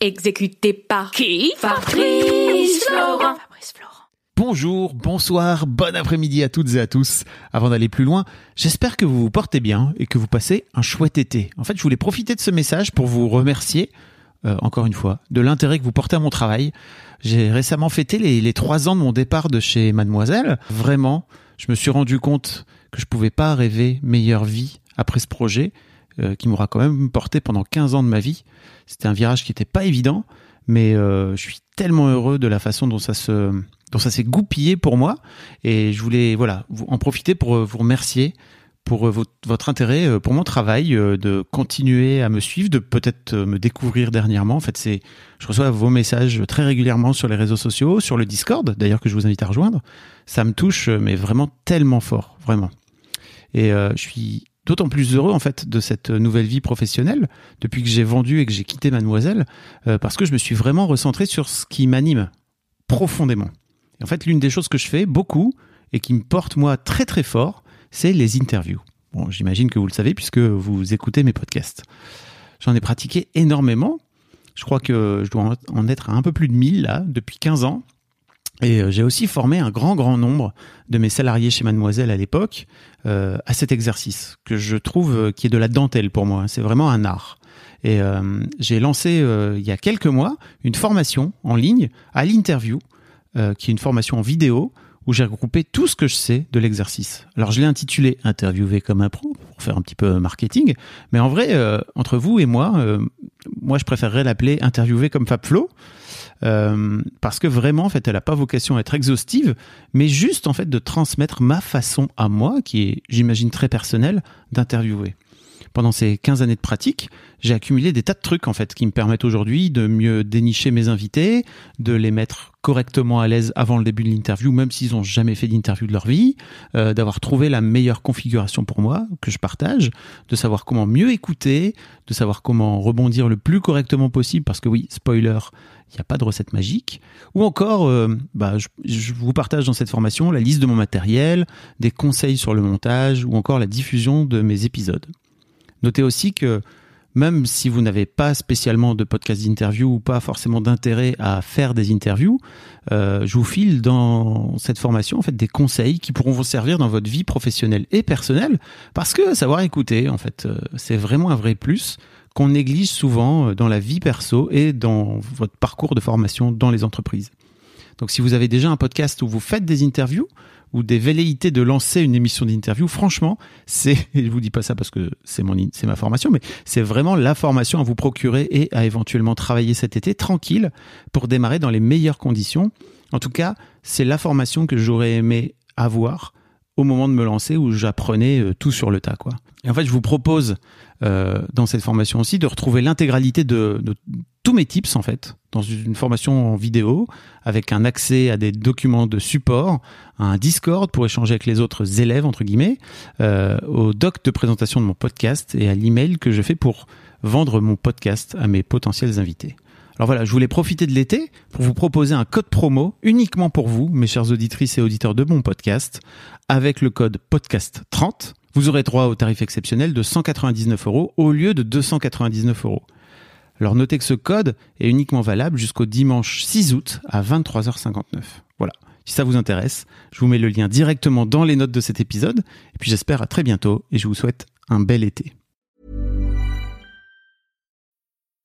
Exécuté par qui Fabrice Florent. Fabrice Florent. Bonjour, bonsoir, bon après-midi à toutes et à tous. Avant d'aller plus loin, j'espère que vous vous portez bien et que vous passez un chouette été. En fait, je voulais profiter de ce message pour vous remercier, euh, encore une fois, de l'intérêt que vous portez à mon travail. J'ai récemment fêté les, les trois ans de mon départ de chez Mademoiselle. Vraiment, je me suis rendu compte que je pouvais pas rêver meilleure vie après ce projet, euh, qui m'aura quand même porté pendant 15 ans de ma vie. C'était un virage qui n'était pas évident, mais euh, je suis tellement heureux de la façon dont ça s'est goupillé pour moi et je voulais voilà en profiter pour euh, vous remercier pour votre, intérêt pour mon travail, de continuer à me suivre, de peut-être me découvrir dernièrement. En fait, c'est, je reçois vos messages très régulièrement sur les réseaux sociaux, sur le Discord, d'ailleurs que je vous invite à rejoindre. Ça me touche, mais vraiment tellement fort, vraiment. Et je suis d'autant plus heureux en fait de cette nouvelle vie professionnelle depuis que j'ai vendu et que j'ai quitté Mademoiselle, euh, parce que je me suis vraiment recentré sur ce qui m'anime profondément. En fait, l'une des choses que je fais beaucoup et qui me porte moi très très fort, c'est les interviews. Bon, j'imagine que vous le savez puisque vous écoutez mes podcasts. J'en ai pratiqué énormément. Je crois que je dois en être à un peu plus de 1000 là, depuis 15 ans. Et euh, j'ai aussi formé un grand, grand nombre de mes salariés chez Mademoiselle à l'époque euh, à cet exercice que je trouve euh, qui est de la dentelle pour moi. C'est vraiment un art. Et j'ai lancé il y a quelques mois une formation en ligne à l'interview, qui est une formation en vidéo où j'ai regroupé tout ce que je sais de l'exercice. Alors je l'ai intitulé Interviewer comme un pro pour faire un petit peu marketing, mais en vrai, euh, entre vous et moi, euh, moi je préférerais l'appeler Interviewer comme Fabflow. Euh, parce que vraiment, en fait, elle n'a pas vocation à être exhaustive, mais juste en fait de transmettre ma façon à moi, qui est, j'imagine, très personnelle, d'interviewer. Pendant ces 15 années de pratique, j'ai accumulé des tas de trucs en fait qui me permettent aujourd'hui de mieux dénicher mes invités, de les mettre correctement à l'aise avant le début de l'interview, même s'ils n'ont jamais fait d'interview de leur vie, euh, d'avoir trouvé la meilleure configuration pour moi que je partage, de savoir comment mieux écouter, de savoir comment rebondir le plus correctement possible, parce que oui, spoiler, il n'y a pas de recette magique, ou encore, euh, bah, je, je vous partage dans cette formation la liste de mon matériel, des conseils sur le montage, ou encore la diffusion de mes épisodes. Notez aussi que même si vous n'avez pas spécialement de podcast d'interview ou pas forcément d'intérêt à faire des interviews, euh, je vous file dans cette formation en fait des conseils qui pourront vous servir dans votre vie professionnelle et personnelle parce que savoir écouter en fait euh, c'est vraiment un vrai plus qu'on néglige souvent euh, dans la vie perso et dans votre parcours de formation dans les entreprises. Donc si vous avez déjà un podcast où vous faites des interviews ou des velléités de lancer une émission d'interview, franchement, c'est, je vous dis pas ça parce que c'est c'est ma formation, mais c'est vraiment la formation à vous procurer et à éventuellement travailler cet été tranquille pour démarrer dans les meilleures conditions. En tout cas, c'est la formation que j'aurais aimé avoir au moment de me lancer où j'apprenais euh, tout sur le tas, quoi. Et en fait, je vous propose euh, dans cette formation aussi de retrouver l'intégralité de, tous mes tips en fait dans une formation en vidéo avec un accès à des documents de support, un Discord pour échanger avec les autres élèves entre guillemets, euh, au doc de présentation de mon podcast et à l'email que je fais pour vendre mon podcast à mes potentiels invités. Alors voilà, je voulais profiter de l'été pour vous proposer un code promo uniquement pour vous, mes chers auditrices et auditeurs de mon podcast, avec le code podcast30. Vous aurez droit au tarif exceptionnel de 199 euros au lieu de 299 euros. Alors notez que ce code est uniquement valable jusqu'au dimanche 6 août à 23h59. Voilà. Si ça vous intéresse, je vous mets le lien directement dans les notes de cet épisode. Et puis j'espère à très bientôt et je vous souhaite un bel été.